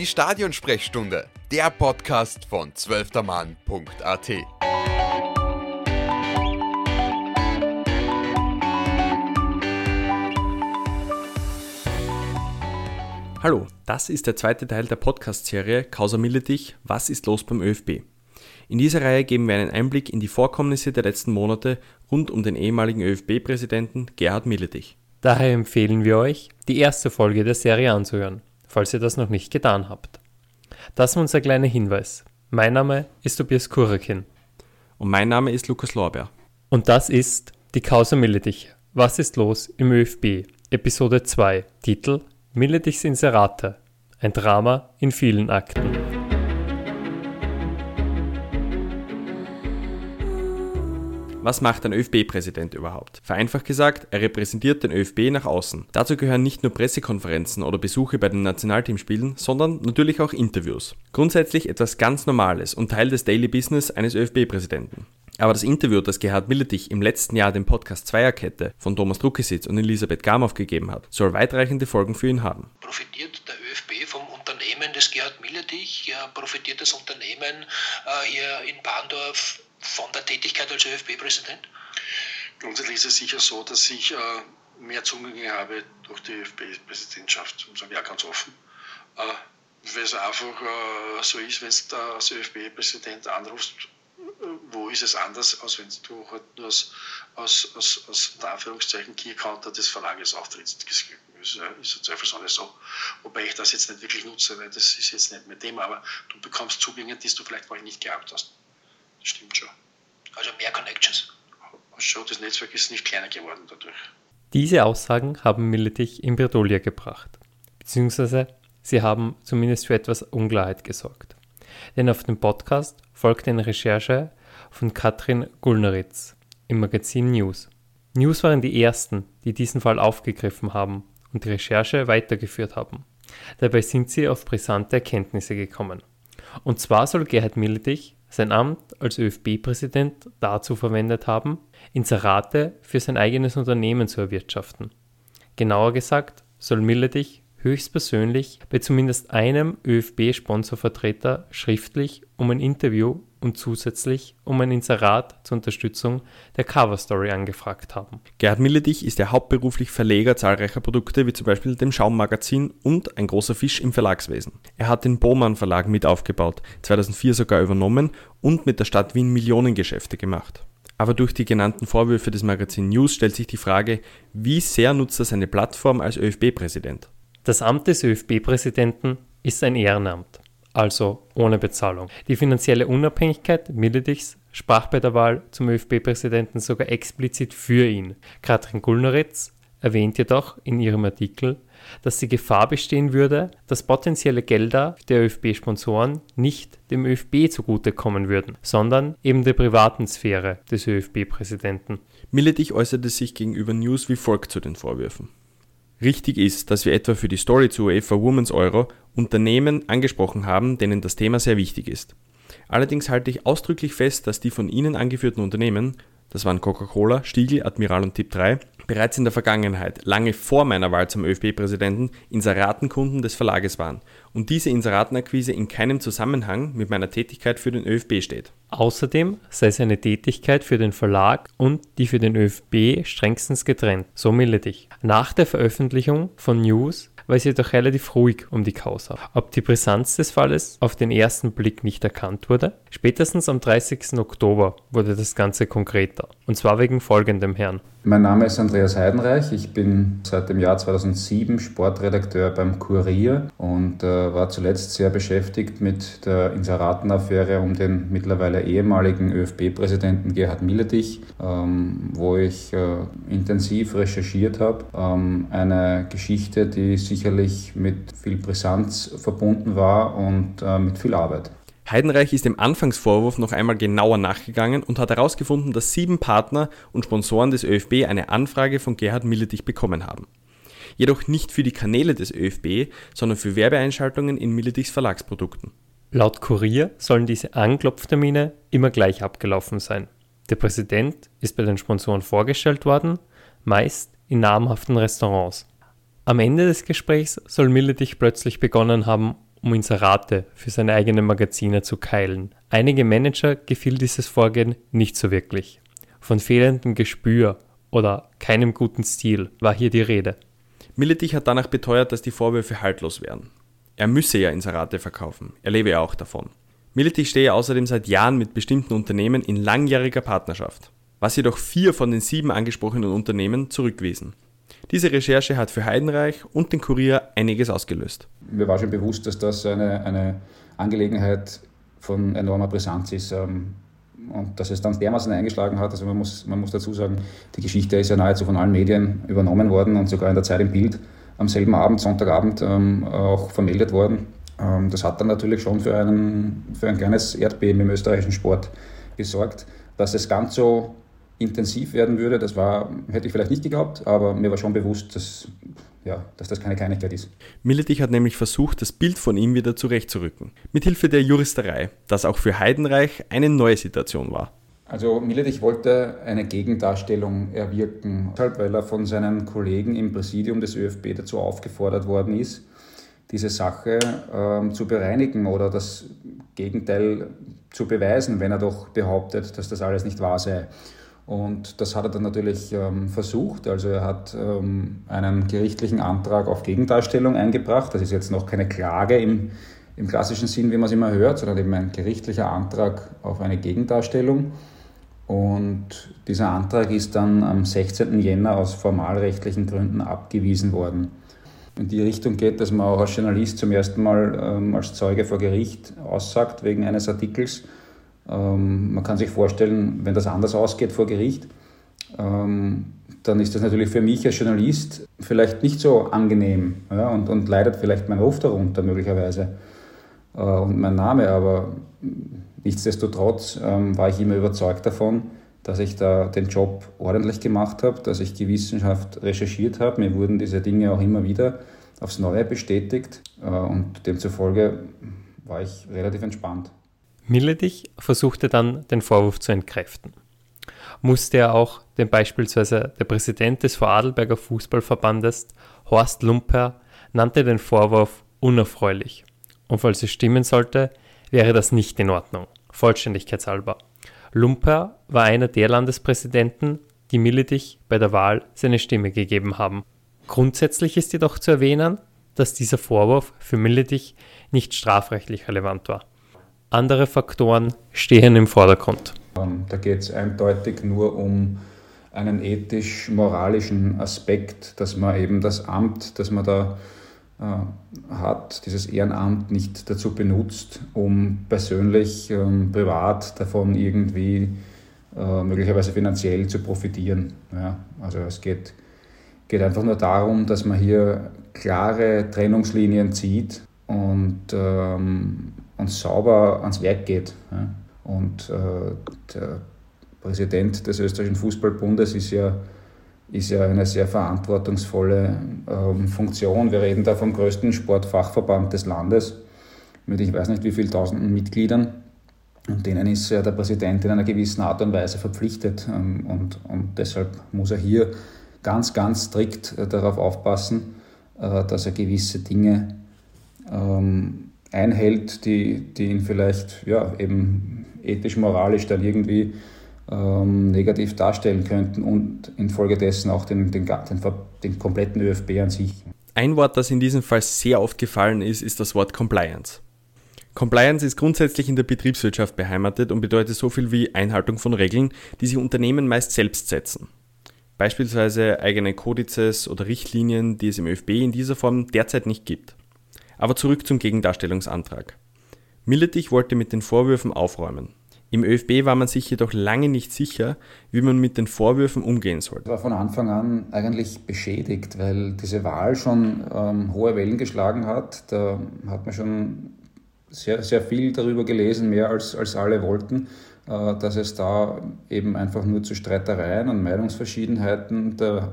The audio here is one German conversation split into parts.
Die Stadionsprechstunde, der Podcast von zwölftermann.at. Hallo, das ist der zweite Teil der Podcast-Serie Causa Milletich, was ist los beim ÖFB? In dieser Reihe geben wir einen Einblick in die Vorkommnisse der letzten Monate rund um den ehemaligen ÖFB-Präsidenten Gerhard Milletich. Daher empfehlen wir euch, die erste Folge der Serie anzuhören, falls ihr das noch nicht getan habt. Das ist unser kleiner Hinweis. Mein Name ist Tobias Kurakin. Und mein Name ist Lukas Lorbeer. Und das ist die Causa Milletich. Was ist los im ÖFB? Episode 2. Titel Miletichs Inserate. Ein Drama in vielen Akten. Was macht ein ÖFB-Präsident überhaupt? Vereinfacht gesagt, er repräsentiert den ÖFB nach außen. Dazu gehören nicht nur Pressekonferenzen oder Besuche bei den Nationalteamspielen, sondern natürlich auch Interviews. Grundsätzlich etwas ganz Normales und Teil des Daily Business eines ÖFB-Präsidenten. Aber das Interview, das Gerhard Milletich im letzten Jahr dem Podcast Zweierkette von Thomas Druckesitz und Elisabeth Gamow gegeben hat, soll weitreichende Folgen für ihn haben. Profitiert der ÖFB vom Unternehmen des Gerhard Milletich? Ja, profitiert das Unternehmen äh, hier in Bahndorf von der Tätigkeit als ÖFB-Präsident? Grundsätzlich ist es sicher so, dass ich äh, mehr Zugänge habe durch die ÖFB-Präsidentschaft, sagen wir ganz offen. Äh, weil es einfach äh, so ist, wenn du als ÖFB-Präsident anrufst, wo ist es anders, als wenn du halt nur als, als, als, als Anführungszeichen Key-Counter des Verlages auftrittst. Das ist, ist zweifelsohne so. Wobei ich das jetzt nicht wirklich nutze, weil das ist jetzt nicht mein Thema, aber du bekommst Zugänge, die du vielleicht vorher nicht gehabt hast. Das stimmt schon. Also mehr Connections. Schon, das Netzwerk ist nicht kleiner geworden dadurch. Diese Aussagen haben Milletich in Bredouille gebracht. Beziehungsweise sie haben zumindest für etwas Unklarheit gesorgt. Denn auf dem Podcast folgte eine Recherche von Katrin Gulneritz im Magazin News. News waren die ersten, die diesen Fall aufgegriffen haben und die Recherche weitergeführt haben. Dabei sind sie auf brisante Erkenntnisse gekommen. Und zwar soll Gerhard Milletich sein Amt als ÖFB-Präsident dazu verwendet haben, Inserate für sein eigenes Unternehmen zu erwirtschaften. Genauer gesagt soll Milletich höchstpersönlich bei zumindest einem ÖFB-Sponsorvertreter schriftlich um ein Interview und zusätzlich um ein Inserat zur Unterstützung der Coverstory angefragt haben. Gerhard Milletich ist ja hauptberuflich Verleger zahlreicher Produkte wie zum Beispiel dem Schaummagazin und ein großer Fisch im Verlagswesen. Er hat den Bohmann Verlag mit aufgebaut, 2004 sogar übernommen und mit der Stadt Wien Millionengeschäfte gemacht. Aber durch die genannten Vorwürfe des Magazin News stellt sich die Frage, wie sehr nutzt er seine Plattform als ÖFB-Präsident? Das Amt des ÖFB-Präsidenten ist ein Ehrenamt, also ohne Bezahlung. Die finanzielle Unabhängigkeit Miletichs sprach bei der Wahl zum ÖFB-Präsidenten sogar explizit für ihn. Katrin Gulneritz erwähnt jedoch in ihrem Artikel, dass die Gefahr bestehen würde, dass potenzielle Gelder der ÖFB-Sponsoren nicht dem ÖFB zugutekommen würden, sondern eben der privaten Sphäre des ÖFB-Präsidenten. Milletich äußerte sich gegenüber News wie folgt zu den Vorwürfen. Richtig ist, dass wir etwa für die Story zu UEFA Women's Euro Unternehmen angesprochen haben, denen das Thema sehr wichtig ist. Allerdings halte ich ausdrücklich fest, dass die von Ihnen angeführten Unternehmen, das waren Coca-Cola, Stiegel, Admiral und Tipp 3, bereits in der Vergangenheit, lange vor meiner Wahl zum ÖFB-Präsidenten, Inseratenkunden des Verlages waren und diese Inseratenakquise in keinem Zusammenhang mit meiner Tätigkeit für den ÖFB steht. Außerdem sei seine Tätigkeit für den Verlag und die für den ÖFB strengstens getrennt, so Milletich. Nach der Veröffentlichung von News war es jedoch relativ ruhig um die Causa. Ob die Brisanz des Falles auf den ersten Blick nicht erkannt wurde? Spätestens am 30. Oktober wurde das Ganze konkreter. Und zwar wegen folgendem Herrn. Mein Name ist Andreas Heidenreich. Ich bin seit dem Jahr 2007 Sportredakteur beim Kurier und äh, war zuletzt sehr beschäftigt mit der Inseratenaffäre um den mittlerweile ehemaligen ÖFB-Präsidenten Gerhard Milletich, ähm, wo ich äh, intensiv recherchiert habe. Ähm, eine Geschichte, die sicherlich mit viel Brisanz verbunden war und äh, mit viel Arbeit. Heidenreich ist dem Anfangsvorwurf noch einmal genauer nachgegangen und hat herausgefunden, dass sieben Partner und Sponsoren des ÖFB eine Anfrage von Gerhard Milletich bekommen haben. Jedoch nicht für die Kanäle des ÖFB, sondern für Werbeeinschaltungen in Milletichs Verlagsprodukten. Laut Kurier sollen diese Anklopftermine immer gleich abgelaufen sein. Der Präsident ist bei den Sponsoren vorgestellt worden, meist in namhaften Restaurants. Am Ende des Gesprächs soll Milletich plötzlich begonnen haben, um Inserate für seine eigenen Magazine zu keilen. Einige Manager gefiel dieses Vorgehen nicht so wirklich. Von fehlendem Gespür oder keinem guten Stil war hier die Rede. Milletich hat danach beteuert, dass die Vorwürfe haltlos wären. Er müsse ja Inserate verkaufen, er lebe ja auch davon. Milletich stehe außerdem seit Jahren mit bestimmten Unternehmen in langjähriger Partnerschaft, was jedoch vier von den sieben angesprochenen Unternehmen zurückwiesen. Diese Recherche hat für Heidenreich und den Kurier einiges ausgelöst. Mir war schon bewusst, dass das eine, eine Angelegenheit von enormer Brisanz ist. Ähm, und dass es dann dermaßen eingeschlagen hat, also man muss, man muss dazu sagen, die Geschichte ist ja nahezu von allen Medien übernommen worden und sogar in der Zeit im Bild am selben Abend, Sonntagabend, ähm, auch vermeldet worden. Ähm, das hat dann natürlich schon für, einen, für ein kleines Erdbeben im österreichischen Sport gesorgt. Dass es ganz so intensiv werden würde, das war, hätte ich vielleicht nicht geglaubt, aber mir war schon bewusst, dass, ja, dass das keine Kleinigkeit ist. Milletich hat nämlich versucht, das Bild von ihm wieder zurechtzurücken, mithilfe der Juristerei, das auch für Heidenreich eine neue Situation war. Also Milletich wollte eine Gegendarstellung erwirken, weil er von seinen Kollegen im Präsidium des ÖFB dazu aufgefordert worden ist, diese Sache ähm, zu bereinigen oder das Gegenteil zu beweisen, wenn er doch behauptet, dass das alles nicht wahr sei. Und das hat er dann natürlich ähm, versucht. Also er hat ähm, einen gerichtlichen Antrag auf Gegendarstellung eingebracht. Das ist jetzt noch keine Klage im, im klassischen Sinn, wie man es immer hört, sondern eben ein gerichtlicher Antrag auf eine Gegendarstellung. Und dieser Antrag ist dann am 16. Jänner aus formalrechtlichen Gründen abgewiesen worden in die Richtung geht, dass man auch als Journalist zum ersten Mal ähm, als Zeuge vor Gericht aussagt wegen eines Artikels. Ähm, man kann sich vorstellen, wenn das anders ausgeht vor Gericht, ähm, dann ist das natürlich für mich als Journalist vielleicht nicht so angenehm ja, und, und leidet vielleicht mein Ruf darunter möglicherweise äh, und mein Name, aber nichtsdestotrotz ähm, war ich immer überzeugt davon, dass ich da den Job ordentlich gemacht habe, dass ich die Wissenschaft recherchiert habe. Mir wurden diese Dinge auch immer wieder aufs Neue bestätigt äh, und demzufolge war ich relativ entspannt. Milletich versuchte dann, den Vorwurf zu entkräften. Musste er auch, denn beispielsweise der Präsident des Vorarlberger Fußballverbandes, Horst Lumper, nannte den Vorwurf unerfreulich. Und falls es stimmen sollte, wäre das nicht in Ordnung, vollständigkeitshalber. Lumper war einer der Landespräsidenten, die Milletich bei der Wahl seine Stimme gegeben haben. Grundsätzlich ist jedoch zu erwähnen, dass dieser Vorwurf für Milletich nicht strafrechtlich relevant war. Andere Faktoren stehen im Vordergrund. Ähm, da geht es eindeutig nur um einen ethisch-moralischen Aspekt, dass man eben das Amt, das man da äh, hat, dieses Ehrenamt nicht dazu benutzt, um persönlich, ähm, privat davon irgendwie äh, möglicherweise finanziell zu profitieren. Ja, also es geht, geht einfach nur darum, dass man hier klare Trennungslinien zieht und, ähm, und sauber ans Werk geht. Und äh, der Präsident des österreichischen Fußballbundes ist ja ist ja eine sehr verantwortungsvolle ähm, Funktion. Wir reden da vom größten Sportfachverband des Landes mit ich weiß nicht wie vielen tausenden Mitgliedern. Und denen ist ja der Präsident in einer gewissen Art und Weise verpflichtet. Ähm, und, und deshalb muss er hier ganz, ganz strikt äh, darauf aufpassen, äh, dass er gewisse Dinge ähm, einhält, die, die ihn vielleicht ja, eben ethisch-moralisch dann irgendwie ähm, negativ darstellen könnten und infolgedessen auch den, den, den, den kompletten ÖFB an sich. Ein Wort, das in diesem Fall sehr oft gefallen ist, ist das Wort Compliance. Compliance ist grundsätzlich in der Betriebswirtschaft beheimatet und bedeutet so viel wie Einhaltung von Regeln, die sich Unternehmen meist selbst setzen. Beispielsweise eigene Kodizes oder Richtlinien, die es im ÖFB in dieser Form derzeit nicht gibt. Aber zurück zum Gegendarstellungsantrag. Milletich wollte mit den Vorwürfen aufräumen. Im ÖFB war man sich jedoch lange nicht sicher, wie man mit den Vorwürfen umgehen sollte. Ich war von Anfang an eigentlich beschädigt, weil diese Wahl schon ähm, hohe Wellen geschlagen hat. Da hat man schon sehr, sehr viel darüber gelesen, mehr als, als alle wollten, äh, dass es da eben einfach nur zu Streitereien und Meinungsverschiedenheiten der,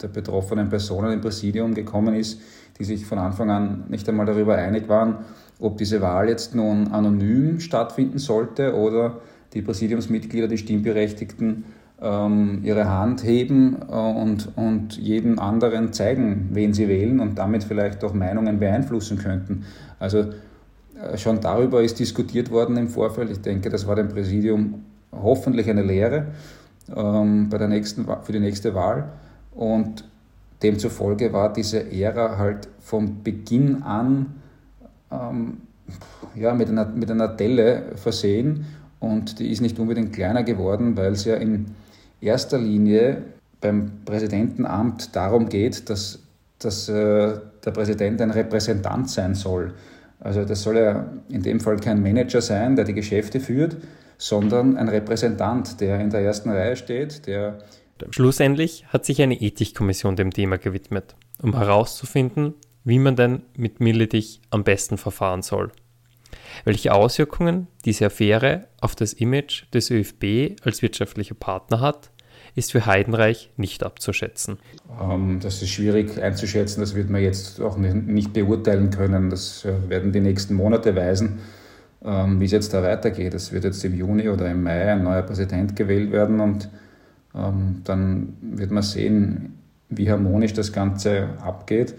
der betroffenen Personen im Präsidium gekommen ist, die sich von Anfang an nicht einmal darüber einig waren, ob diese Wahl jetzt nun anonym stattfinden sollte oder die Präsidiumsmitglieder, die Stimmberechtigten, ähm, ihre Hand heben äh, und, und jeden anderen zeigen, wen sie wählen und damit vielleicht auch Meinungen beeinflussen könnten. Also äh, schon darüber ist diskutiert worden im Vorfeld. Ich denke, das war dem Präsidium hoffentlich eine Lehre ähm, bei der nächsten, für die nächste Wahl. Und demzufolge war diese Ära halt vom Beginn an ähm, ja, mit, einer, mit einer Delle versehen und die ist nicht unbedingt kleiner geworden, weil es ja in erster Linie beim Präsidentenamt darum geht, dass, dass äh, der Präsident ein Repräsentant sein soll. Also das soll ja in dem Fall kein Manager sein, der die Geschäfte führt, sondern ein Repräsentant, der in der ersten Reihe steht, der Schlussendlich hat sich eine Ethikkommission dem Thema gewidmet, um herauszufinden, wie man denn mit Milletich am besten verfahren soll. Welche Auswirkungen diese Affäre auf das Image des ÖFB als wirtschaftlicher Partner hat, ist für Heidenreich nicht abzuschätzen. Ähm, das ist schwierig einzuschätzen, das wird man jetzt auch nicht beurteilen können. Das äh, werden die nächsten Monate weisen, ähm, wie es jetzt da weitergeht. Es wird jetzt im Juni oder im Mai ein neuer Präsident gewählt werden und dann wird man sehen, wie harmonisch das Ganze abgeht.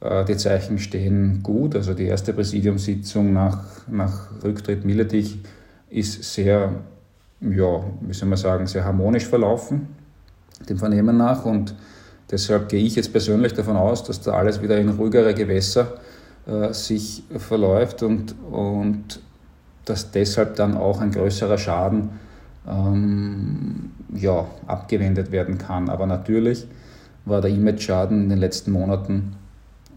Äh, die Zeichen stehen gut. Also die erste Präsidiumssitzung nach, nach Rücktritt Milletich ist sehr, ja, wie soll man sagen, sehr harmonisch verlaufen, dem Vernehmen nach. Und deshalb gehe ich jetzt persönlich davon aus, dass da alles wieder in ruhigere Gewässer äh, sich verläuft und, und dass deshalb dann auch ein größerer Schaden ähm, ja, abgewendet werden kann. Aber natürlich war der Image-Schaden in den letzten Monaten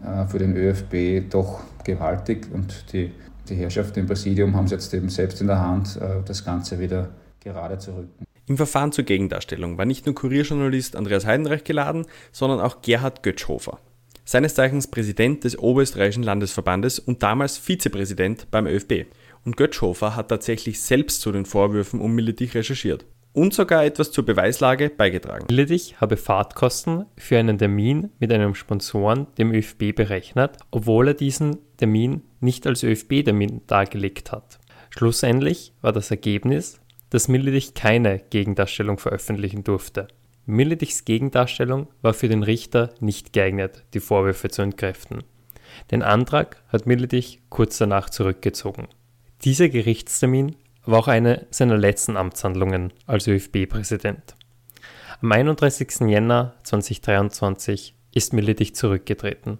äh, für den ÖFB doch gewaltig und die, die Herrschaft im Präsidium haben es jetzt eben selbst in der Hand, äh, das Ganze wieder gerade zu rücken. Im Verfahren zur Gegendarstellung war nicht nur Kurierjournalist Andreas Heidenreich geladen, sondern auch Gerhard Götschhofer. Seines Zeichens Präsident des Oberösterreichischen Landesverbandes und damals Vizepräsident beim ÖFB. Und Götschhofer hat tatsächlich selbst zu den Vorwürfen um Militich recherchiert und sogar etwas zur Beweislage beigetragen. Milledich habe Fahrtkosten für einen Termin mit einem Sponsoren dem ÖFB berechnet, obwohl er diesen Termin nicht als ÖFB-Termin dargelegt hat. Schlussendlich war das Ergebnis, dass Milledich keine Gegendarstellung veröffentlichen durfte. Milledichs Gegendarstellung war für den Richter nicht geeignet, die Vorwürfe zu entkräften. Den Antrag hat Milledich kurz danach zurückgezogen. Dieser Gerichtstermin war auch eine seiner letzten Amtshandlungen als ÖFB-Präsident. Am 31. Jänner 2023 ist Milletich zurückgetreten.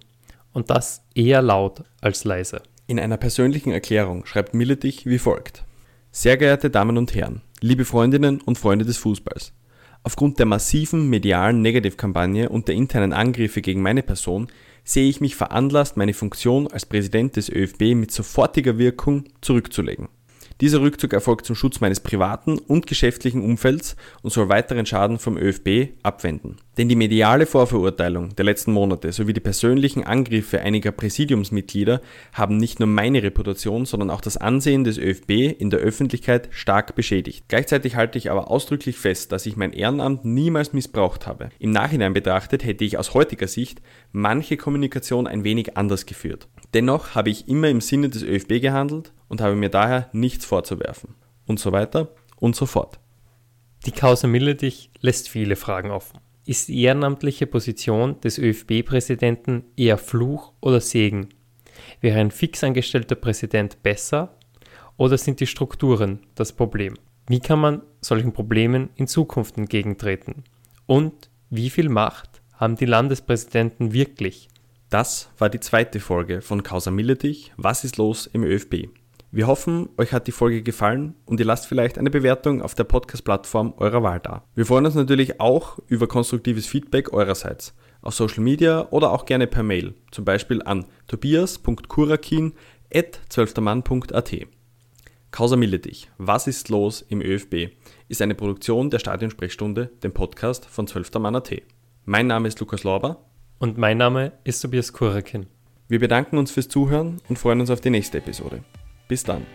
Und das eher laut als leise. In einer persönlichen Erklärung schreibt Milletich wie folgt. Sehr geehrte Damen und Herren, liebe Freundinnen und Freunde des Fußballs. Aufgrund der massiven medialen Negativkampagne und der internen Angriffe gegen meine Person sehe ich mich veranlasst, meine Funktion als Präsident des ÖFB mit sofortiger Wirkung zurückzulegen. Dieser Rückzug erfolgt zum Schutz meines privaten und geschäftlichen Umfelds und soll weiteren Schaden vom ÖFB abwenden. Denn die mediale Vorverurteilung der letzten Monate sowie die persönlichen Angriffe einiger Präsidiumsmitglieder haben nicht nur meine Reputation, sondern auch das Ansehen des ÖFB in der Öffentlichkeit stark beschädigt. Gleichzeitig halte ich aber ausdrücklich fest, dass ich mein Ehrenamt niemals missbraucht habe. Im Nachhinein betrachtet hätte ich aus heutiger Sicht manche Kommunikation ein wenig anders geführt. Dennoch habe ich immer im Sinne des ÖFB gehandelt und habe mir daher nichts vorzuwerfen. Und so weiter und so fort. Die Causa Milletich lässt viele Fragen offen. Ist die ehrenamtliche Position des ÖFB-Präsidenten eher Fluch oder Segen? Wäre ein fix angestellter Präsident besser oder sind die Strukturen das Problem? Wie kann man solchen Problemen in Zukunft entgegentreten? Und wie viel Macht haben die Landespräsidenten wirklich? Das war die zweite Folge von Causa Milletich, Was ist los im ÖFB? Wir hoffen, euch hat die Folge gefallen und ihr lasst vielleicht eine Bewertung auf der Podcast-Plattform eurer Wahl da. Wir freuen uns natürlich auch über konstruktives Feedback eurerseits, auf Social Media oder auch gerne per Mail, zum Beispiel an tobias.kurakin.zwölftermann.at. Causa Milletich, was ist los im ÖFB, ist eine Produktion der Stadionsprechstunde, dem Podcast von Zwölftermann.at. Mein Name ist Lukas Lorber. Und mein Name ist Tobias Kurakin. Wir bedanken uns fürs Zuhören und freuen uns auf die nächste Episode. Bis dann.